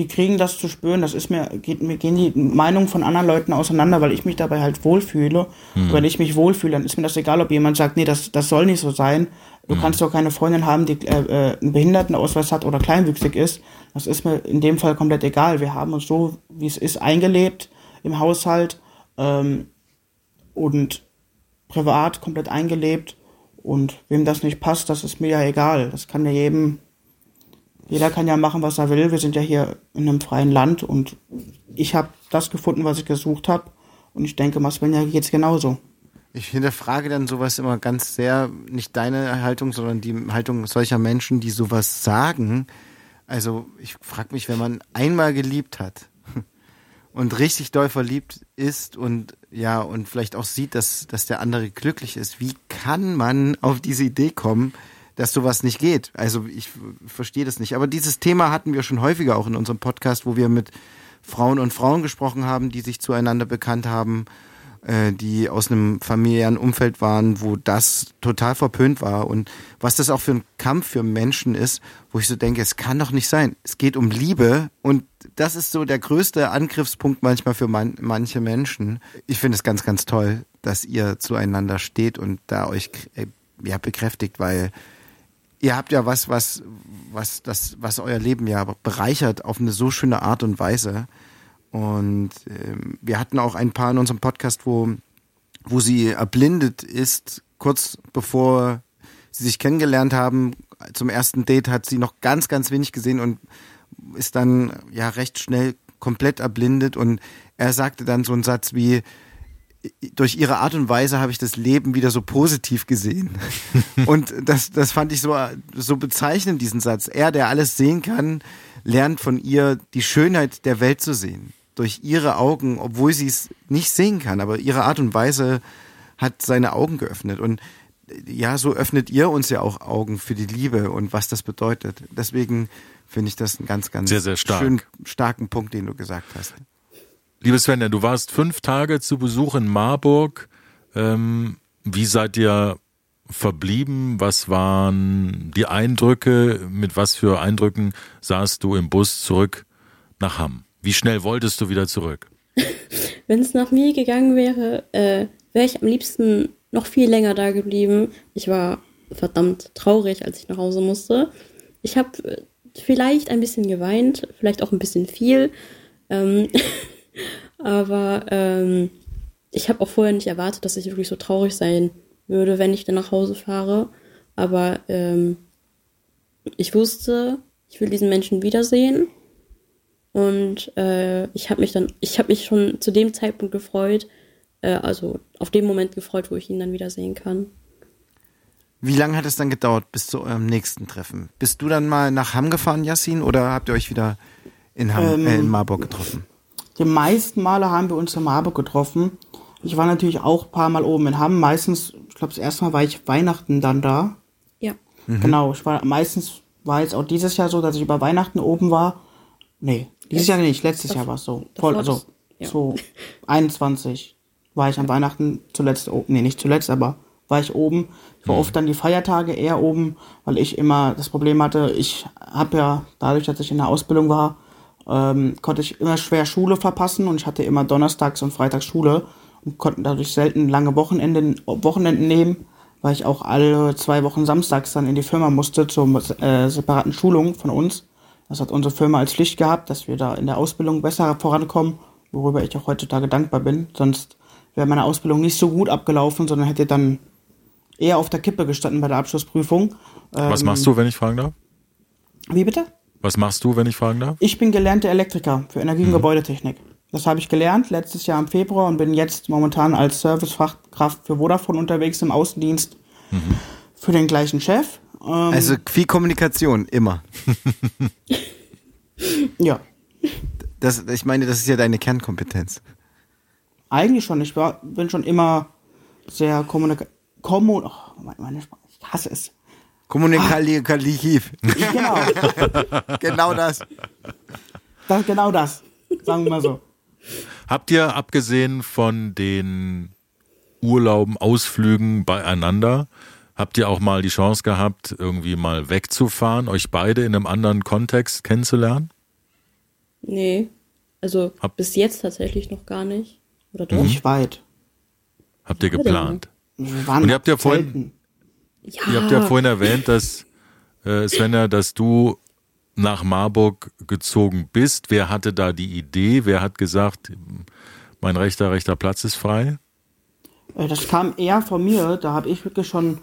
die kriegen das zu spüren. Das ist mir, geht, mir gehen die Meinungen von anderen Leuten auseinander, weil ich mich dabei halt wohlfühle. Mhm. Wenn ich mich wohlfühle, dann ist mir das egal, ob jemand sagt, nee, das, das soll nicht so sein. Du mhm. kannst doch keine Freundin haben, die äh, äh, einen Behindertenausweis hat oder kleinwüchsig ist. Das ist mir in dem Fall komplett egal. Wir haben uns so, wie es ist, eingelebt im Haushalt ähm, und privat komplett eingelebt. Und wem das nicht passt, das ist mir ja egal. Das kann ja jedem jeder kann ja machen, was er will. Wir sind ja hier in einem freien Land und ich habe das gefunden, was ich gesucht habe. Und ich denke, Masvenja geht es genauso. Ich hinterfrage dann sowas immer ganz sehr, nicht deine Haltung, sondern die Haltung solcher Menschen, die sowas sagen. Also ich frage mich, wenn man einmal geliebt hat [LAUGHS] und richtig doll verliebt ist und ja, und vielleicht auch sieht, dass, dass der andere glücklich ist, wie kann man auf diese Idee kommen, dass sowas nicht geht. Also ich verstehe das nicht. Aber dieses Thema hatten wir schon häufiger auch in unserem Podcast, wo wir mit Frauen und Frauen gesprochen haben, die sich zueinander bekannt haben, äh, die aus einem familiären Umfeld waren, wo das total verpönt war und was das auch für ein Kampf für Menschen ist, wo ich so denke, es kann doch nicht sein. Es geht um Liebe und das ist so der größte Angriffspunkt manchmal für man, manche Menschen. Ich finde es ganz, ganz toll, dass ihr zueinander steht und da euch äh, ja, bekräftigt, weil ihr habt ja was, was, was, das, was euer Leben ja bereichert auf eine so schöne Art und Weise. Und ähm, wir hatten auch ein paar in unserem Podcast, wo, wo sie erblindet ist, kurz bevor sie sich kennengelernt haben. Zum ersten Date hat sie noch ganz, ganz wenig gesehen und ist dann ja recht schnell komplett erblindet. Und er sagte dann so einen Satz wie, durch ihre Art und Weise habe ich das Leben wieder so positiv gesehen. [LAUGHS] und das, das fand ich so, so bezeichnend, diesen Satz. Er, der alles sehen kann, lernt von ihr die Schönheit der Welt zu sehen. Durch ihre Augen, obwohl sie es nicht sehen kann, aber ihre Art und Weise hat seine Augen geöffnet. Und ja, so öffnet ihr uns ja auch Augen für die Liebe und was das bedeutet. Deswegen finde ich das einen ganz, ganz sehr, sehr stark. schönen, starken Punkt, den du gesagt hast. Liebe Svenja, du warst fünf Tage zu Besuch in Marburg. Ähm, wie seid ihr verblieben? Was waren die Eindrücke? Mit was für Eindrücken saßt du im Bus zurück nach Hamm? Wie schnell wolltest du wieder zurück? [LAUGHS] Wenn es nach mir gegangen wäre, äh, wäre ich am liebsten noch viel länger da geblieben. Ich war verdammt traurig, als ich nach Hause musste. Ich habe äh, vielleicht ein bisschen geweint, vielleicht auch ein bisschen viel. Ähm, [LAUGHS] Aber ähm, ich habe auch vorher nicht erwartet, dass ich wirklich so traurig sein würde, wenn ich dann nach Hause fahre. Aber ähm, ich wusste, ich will diesen Menschen wiedersehen. Und äh, ich habe mich dann, ich habe mich schon zu dem Zeitpunkt gefreut, äh, also auf dem Moment gefreut, wo ich ihn dann wiedersehen kann. Wie lange hat es dann gedauert bis zu eurem nächsten Treffen? Bist du dann mal nach Hamm gefahren, Yassin, oder habt ihr euch wieder in, Hamm, ähm, äh, in Marburg getroffen? Die meisten Male haben wir uns in Marburg getroffen. Ich war natürlich auch ein paar Mal oben in Hamm. Meistens, ich glaube, das erste Mal war ich Weihnachten dann da. Ja. Mhm. Genau, ich war meistens war jetzt auch dieses Jahr so, dass ich über Weihnachten oben war. Nee, dieses Jahr nicht, letztes Jahr war es so. Voll, also ja. so 21 war ich am Weihnachten zuletzt oben. Nee, nicht zuletzt, aber war ich oben. Ich war mhm. oft dann die Feiertage eher oben, weil ich immer das Problem hatte, ich habe ja dadurch, dass ich in der Ausbildung war, ähm, konnte ich immer schwer Schule verpassen und ich hatte immer donnerstags und freitags Schule und konnte dadurch selten lange Wochenenden, Wochenenden nehmen, weil ich auch alle zwei Wochen samstags dann in die Firma musste zur äh, separaten Schulung von uns. Das hat unsere Firma als Pflicht gehabt, dass wir da in der Ausbildung besser vorankommen, worüber ich auch heutzutage dankbar bin. Sonst wäre meine Ausbildung nicht so gut abgelaufen, sondern hätte dann eher auf der Kippe gestanden bei der Abschlussprüfung. Was ähm, machst du, wenn ich fragen darf? Wie bitte? Was machst du, wenn ich fragen darf? Ich bin gelernter Elektriker für Energie- und mhm. Gebäudetechnik. Das habe ich gelernt letztes Jahr im Februar und bin jetzt momentan als Servicefachkraft für Vodafone unterwegs im Außendienst mhm. für den gleichen Chef. Ähm, also viel Kommunikation, immer. [LAUGHS] ja. Das, ich meine, das ist ja deine Kernkompetenz. Eigentlich schon. Ich war, bin schon immer sehr kommunikativ. Kommun oh, meine Sprache, ich hasse es. Kommunikativ. Genau. [LAUGHS] genau das. das. Genau das. Sagen wir mal so. Habt ihr abgesehen von den Urlauben, Ausflügen beieinander, habt ihr auch mal die Chance gehabt, irgendwie mal wegzufahren, euch beide in einem anderen Kontext kennenzulernen? Nee. Also Hab bis jetzt tatsächlich noch gar nicht. Oder doch? Nicht weit. Habt ihr geplant? Wir waren Und ihr habt ja vorhin, ja. Ihr habt ja vorhin erwähnt, dass äh, Svenja, dass du nach Marburg gezogen bist. Wer hatte da die Idee? Wer hat gesagt, mein rechter, rechter Platz ist frei? Äh, das kam eher von mir. Da habe ich wirklich schon,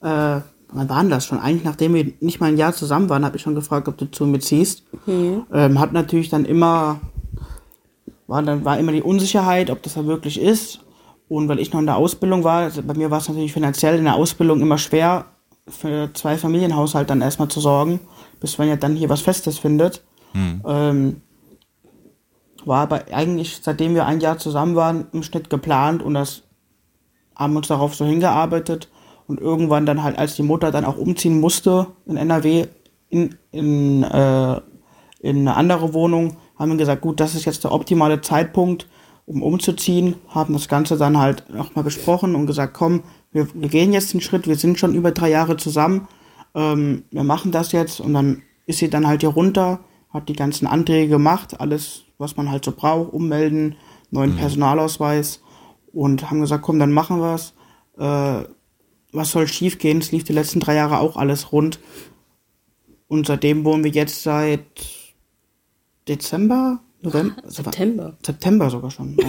äh, wann war das schon? Eigentlich nachdem wir nicht mal ein Jahr zusammen waren, habe ich schon gefragt, ob du zu mir ziehst. Mhm. Ähm, hat natürlich dann immer, war dann war immer die Unsicherheit, ob das da wirklich ist. Und weil ich noch in der Ausbildung war, also bei mir war es natürlich finanziell in der Ausbildung immer schwer, für zwei Familienhaushalt dann erstmal zu sorgen, bis man ja dann hier was Festes findet. Hm. Ähm, war aber eigentlich, seitdem wir ein Jahr zusammen waren, im Schnitt geplant und das haben uns darauf so hingearbeitet. Und irgendwann dann halt, als die Mutter dann auch umziehen musste in NRW in, in, äh, in eine andere Wohnung, haben wir gesagt, gut, das ist jetzt der optimale Zeitpunkt, um umzuziehen, haben das Ganze dann halt nochmal besprochen und gesagt, komm, wir, wir, gehen jetzt den Schritt, wir sind schon über drei Jahre zusammen, ähm, wir machen das jetzt und dann ist sie dann halt hier runter, hat die ganzen Anträge gemacht, alles, was man halt so braucht, ummelden, neuen mhm. Personalausweis und haben gesagt, komm, dann machen wir's. Äh, was soll schiefgehen? Es lief die letzten drei Jahre auch alles rund. Und seitdem wohnen wir jetzt seit Dezember, November, [LAUGHS] September. September sogar schon. Ja.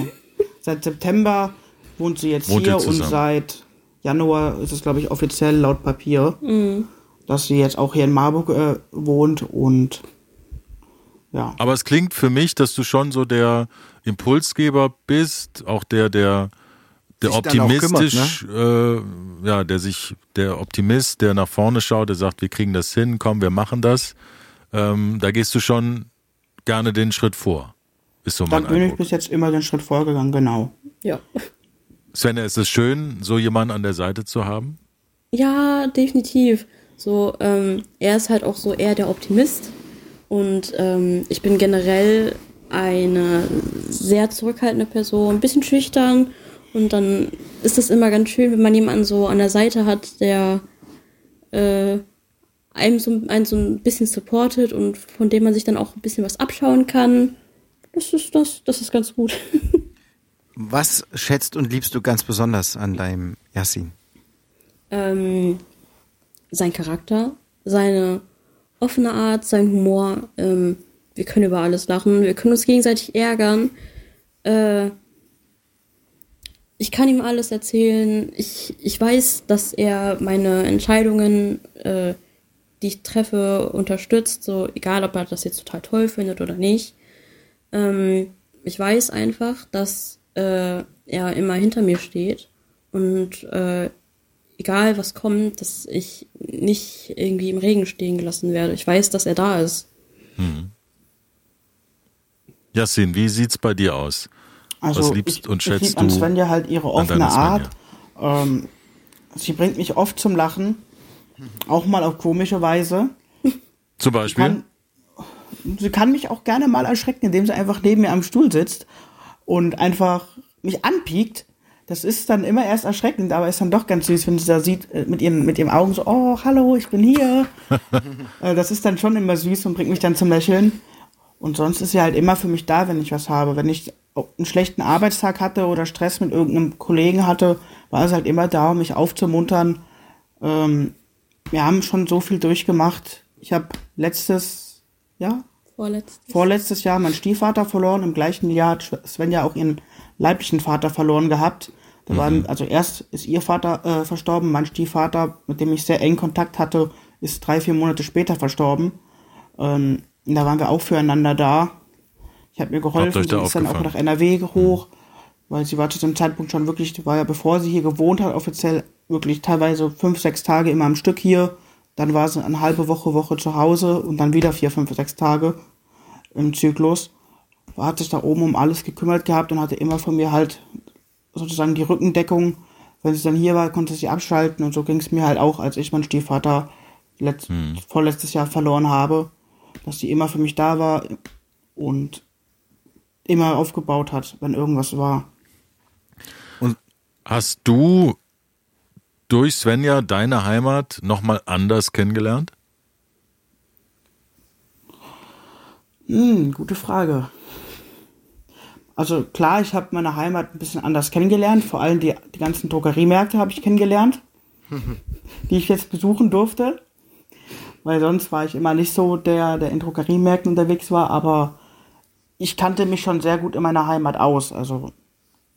seit September wohnt sie jetzt Wohnt hier und seit Januar ist es, glaube ich, offiziell laut Papier, dass sie jetzt auch hier in Marburg äh, wohnt und ja. Aber es klingt für mich, dass du schon so der Impulsgeber bist, auch der, der, der Sich dann auch optimistisch, äh, ja, der sich, der Optimist, der nach vorne schaut, der sagt, wir kriegen das hin, komm, wir machen das. Ähm, da gehst du schon gerne den Schritt vor. Ist so Da mein bin ich bis jetzt immer den Schritt vorgegangen, genau. Ja. Svenja, ist es schön, so jemanden an der Seite zu haben? Ja, definitiv. So, ähm, er ist halt auch so eher der Optimist. Und ähm, ich bin generell eine sehr zurückhaltende Person, ein bisschen schüchtern. Und dann ist es immer ganz schön, wenn man jemanden so an der Seite hat, der äh, einem so, einen so ein bisschen supportet und von dem man sich dann auch ein bisschen was abschauen kann. Das ist das, das ist ganz gut. [LAUGHS] Was schätzt und liebst du ganz besonders an deinem Yassin? ähm, sein Charakter, seine offene Art, sein Humor. Ähm, wir können über alles lachen, wir können uns gegenseitig ärgern. Äh, ich kann ihm alles erzählen. Ich, ich weiß, dass er meine Entscheidungen, äh, die ich treffe, unterstützt. So egal, ob er das jetzt total toll findet oder nicht. Ähm, ich weiß einfach, dass äh, er immer hinter mir steht und äh, egal was kommt, dass ich nicht irgendwie im Regen stehen gelassen werde. Ich weiß, dass er da ist. Yassin, wie sieht's bei dir aus? Also Was liebst ich, und ich schätzt lieb an du Svenja halt ihre offene? Art. Ähm, sie bringt mich oft zum Lachen, auch mal auf komische Weise. Zum Beispiel? Kann, sie kann mich auch gerne mal erschrecken, indem sie einfach neben mir am Stuhl sitzt und einfach mich anpiekt. Das ist dann immer erst erschreckend, aber ist dann doch ganz süß, wenn sie da sieht, äh, mit ihren, mit ihren Augen so, oh, hallo, ich bin hier. [LAUGHS] Äh, das ist dann schon immer süß und bringt mich dann zum Lächeln. Und sonst ist sie halt immer für mich da, wenn ich was habe. Wenn ich einen schlechten Arbeitstag hatte oder Stress mit irgendeinem Kollegen hatte, war sie halt immer da, um mich aufzumuntern. Ähm, wir haben schon so viel durchgemacht. Ich habe letztes, ja, Vorletzt. vorletztes Jahr meinen Stiefvater verloren. Im gleichen Jahr hat Svenja auch ihren leiblichen Vater verloren gehabt. Da waren, also erst ist ihr Vater äh, verstorben, mein Stiefvater, mit dem ich sehr eng Kontakt hatte, ist drei, vier Monate später verstorben. Ähm, da waren wir auch füreinander da. Ich habe mir geholfen, sie da ist dann auch nach NRW hoch, weil sie war zu dem Zeitpunkt schon wirklich, war ja bevor sie hier gewohnt hat, offiziell wirklich teilweise fünf, sechs Tage immer am Stück hier. Dann war sie eine halbe Woche, Woche zu Hause und dann wieder vier, fünf, sechs Tage im Zyklus. Hat sich da oben um alles gekümmert gehabt und hatte immer von mir halt sozusagen die Rückendeckung. Wenn sie dann hier war, konnte sie abschalten und so ging es mir halt auch, als ich meinen Stiefvater letzt, vorletztes Jahr verloren habe, dass sie immer für mich da war und immer aufgebaut hat, wenn irgendwas war. Hast du durch Svenja deine Heimat nochmal anders kennengelernt? Hm, gute Frage. Also klar, ich habe meine Heimat ein bisschen anders kennengelernt. Vor allem die, die ganzen Drogeriemärkte habe ich kennengelernt, [LAUGHS] die ich jetzt besuchen durfte. Weil sonst war ich immer nicht so der, der in Drogeriemärkten unterwegs war. Aber ich kannte mich schon sehr gut in meiner Heimat aus. Also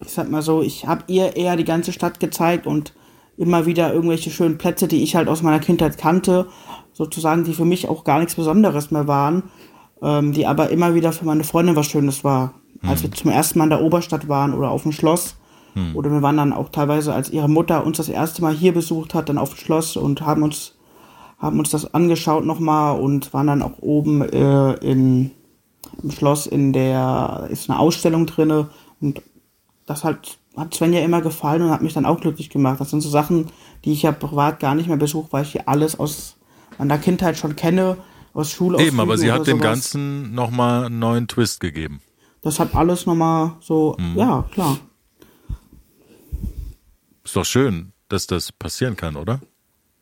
ich sag mal so, ich habe ihr eher die ganze Stadt gezeigt und immer wieder irgendwelche schönen Plätze, die ich halt aus meiner Kindheit kannte, sozusagen, die für mich auch gar nichts Besonderes mehr waren, ähm, die aber immer wieder für meine Freundin was Schönes war. Als wir zum ersten Mal in der Oberstadt waren oder auf dem Schloss, oder wir waren dann auch teilweise, als ihre Mutter uns das erste Mal hier besucht hat, dann auf dem Schloss und haben uns haben uns das angeschaut nochmal und waren dann auch oben äh, in, im Schloss in der, ist eine Ausstellung drinne und das hat, hat Svenja immer gefallen und hat mich dann auch glücklich gemacht. Das sind so Sachen, die ich ja privat gar nicht mehr besuche, weil ich hier alles aus meiner Kindheit schon kenne, aus Schule. Eben, aber sie hat dem Ganzen nochmal einen neuen Twist gegeben. Das hat alles nochmal so, ja, klar. Ist doch schön, dass das passieren kann, oder?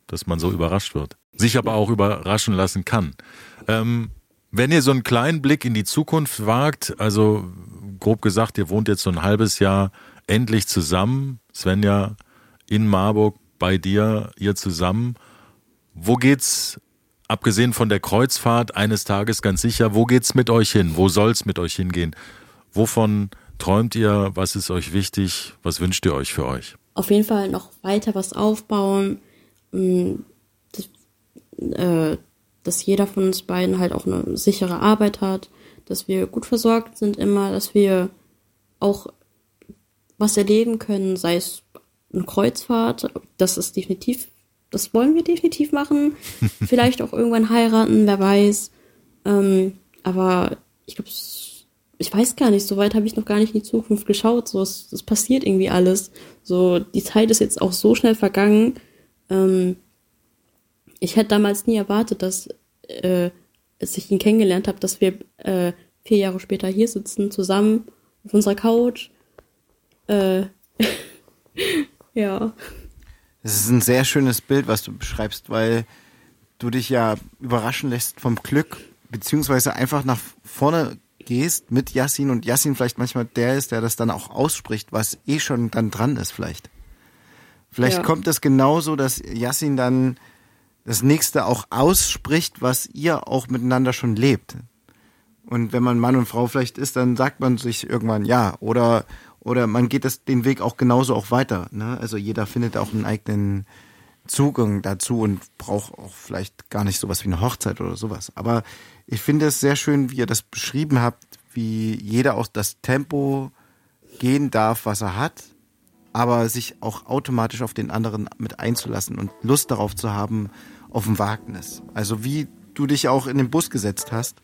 Dass man so überrascht wird. Sich aber auch überraschen lassen kann. Ähm, wenn ihr so einen kleinen Blick in die Zukunft wagt, also grob gesagt, ihr wohnt jetzt so ein halbes Jahr endlich zusammen. Svenja in Marburg bei dir, ihr zusammen. Wo geht's, abgesehen von der Kreuzfahrt eines Tages ganz sicher, wo geht's mit euch hin? Wo soll's mit euch hingehen? Wovon träumt ihr? Was ist euch wichtig? Was wünscht ihr euch für euch? Auf jeden Fall noch weiter was aufbauen. Mm, äh, dass jeder von uns beiden halt auch eine sichere Arbeit hat, dass wir gut versorgt sind immer, dass wir auch was erleben können, sei es eine Kreuzfahrt, das ist definitiv, das wollen wir definitiv machen. [LAUGHS] Vielleicht auch irgendwann heiraten, wer weiß. Ähm, aber ich glaube, ich weiß gar nicht, so weit habe ich noch gar nicht in die Zukunft geschaut. So, es, es passiert irgendwie alles. So, die Zeit ist jetzt auch so schnell vergangen. Ähm, ich hätte damals nie erwartet, dass, äh, als ich ihn kennengelernt habe, dass wir äh, vier Jahre später hier sitzen, zusammen auf unserer Couch. Äh, [LAUGHS] ja. Das ist ein sehr schönes Bild, was du beschreibst, weil du dich ja überraschen lässt vom Glück, beziehungsweise einfach nach vorne gehst mit Yassin und Yassin vielleicht manchmal der ist, der das dann auch ausspricht, was eh schon dann dran ist vielleicht. Vielleicht ja. kommt es genauso, dass Yassin dann das nächste auch ausspricht, was ihr auch miteinander schon lebt. Und wenn man Mann und Frau vielleicht ist, dann sagt man sich irgendwann ja. Oder, oder man geht das, den Weg auch genauso auch weiter. Ne? Also jeder findet auch einen eigenen Zugang dazu und braucht auch vielleicht gar nicht sowas wie eine Hochzeit oder sowas. Aber ich finde es sehr schön, wie ihr das beschrieben habt, wie jeder auch das Tempo gehen darf, was er hat, aber sich auch automatisch auf den anderen mit einzulassen und Lust darauf zu haben, auf ein Wagnis. Also wie du dich auch in den Bus gesetzt hast,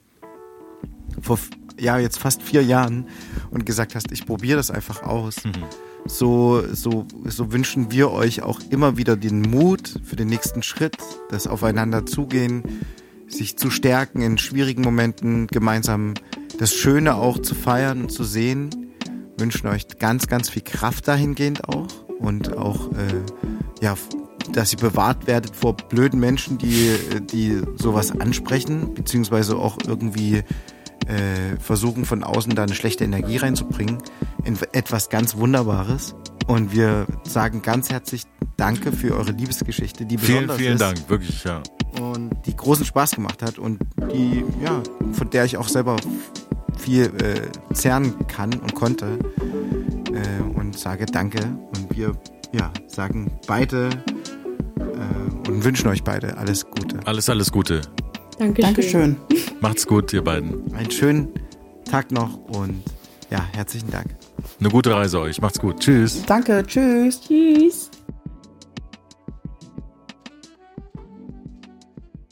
vor ja jetzt fast vier Jahren und gesagt hast, ich probiere das einfach aus. Mhm. So, so, so wünschen wir euch auch immer wieder den Mut für den nächsten Schritt, das Aufeinander zugehen, sich zu stärken in schwierigen Momenten, gemeinsam das Schöne auch zu feiern und zu sehen. Wünschen euch ganz, ganz viel Kraft dahingehend auch und auch äh, ja dass ihr bewahrt werdet vor blöden Menschen, die, die sowas ansprechen, beziehungsweise auch irgendwie äh, versuchen von außen da eine schlechte Energie reinzubringen in etwas ganz Wunderbares. Und wir sagen ganz herzlich Danke für eure Liebesgeschichte, die besonders vielen, vielen ist. Dank, wirklich, ja. Und die großen Spaß gemacht hat und die, ja, von der ich auch selber viel äh, zerren kann und konnte. Äh, und sage Danke. Und wir, ja, sagen beide äh, und wünschen euch beide alles Gute. Alles, alles Gute. Dankeschön. Dankeschön. Macht's gut, ihr beiden. Einen schönen Tag noch und ja, herzlichen Dank. Eine gute Reise euch. Macht's gut. Tschüss. Danke. Tschüss. Tschüss.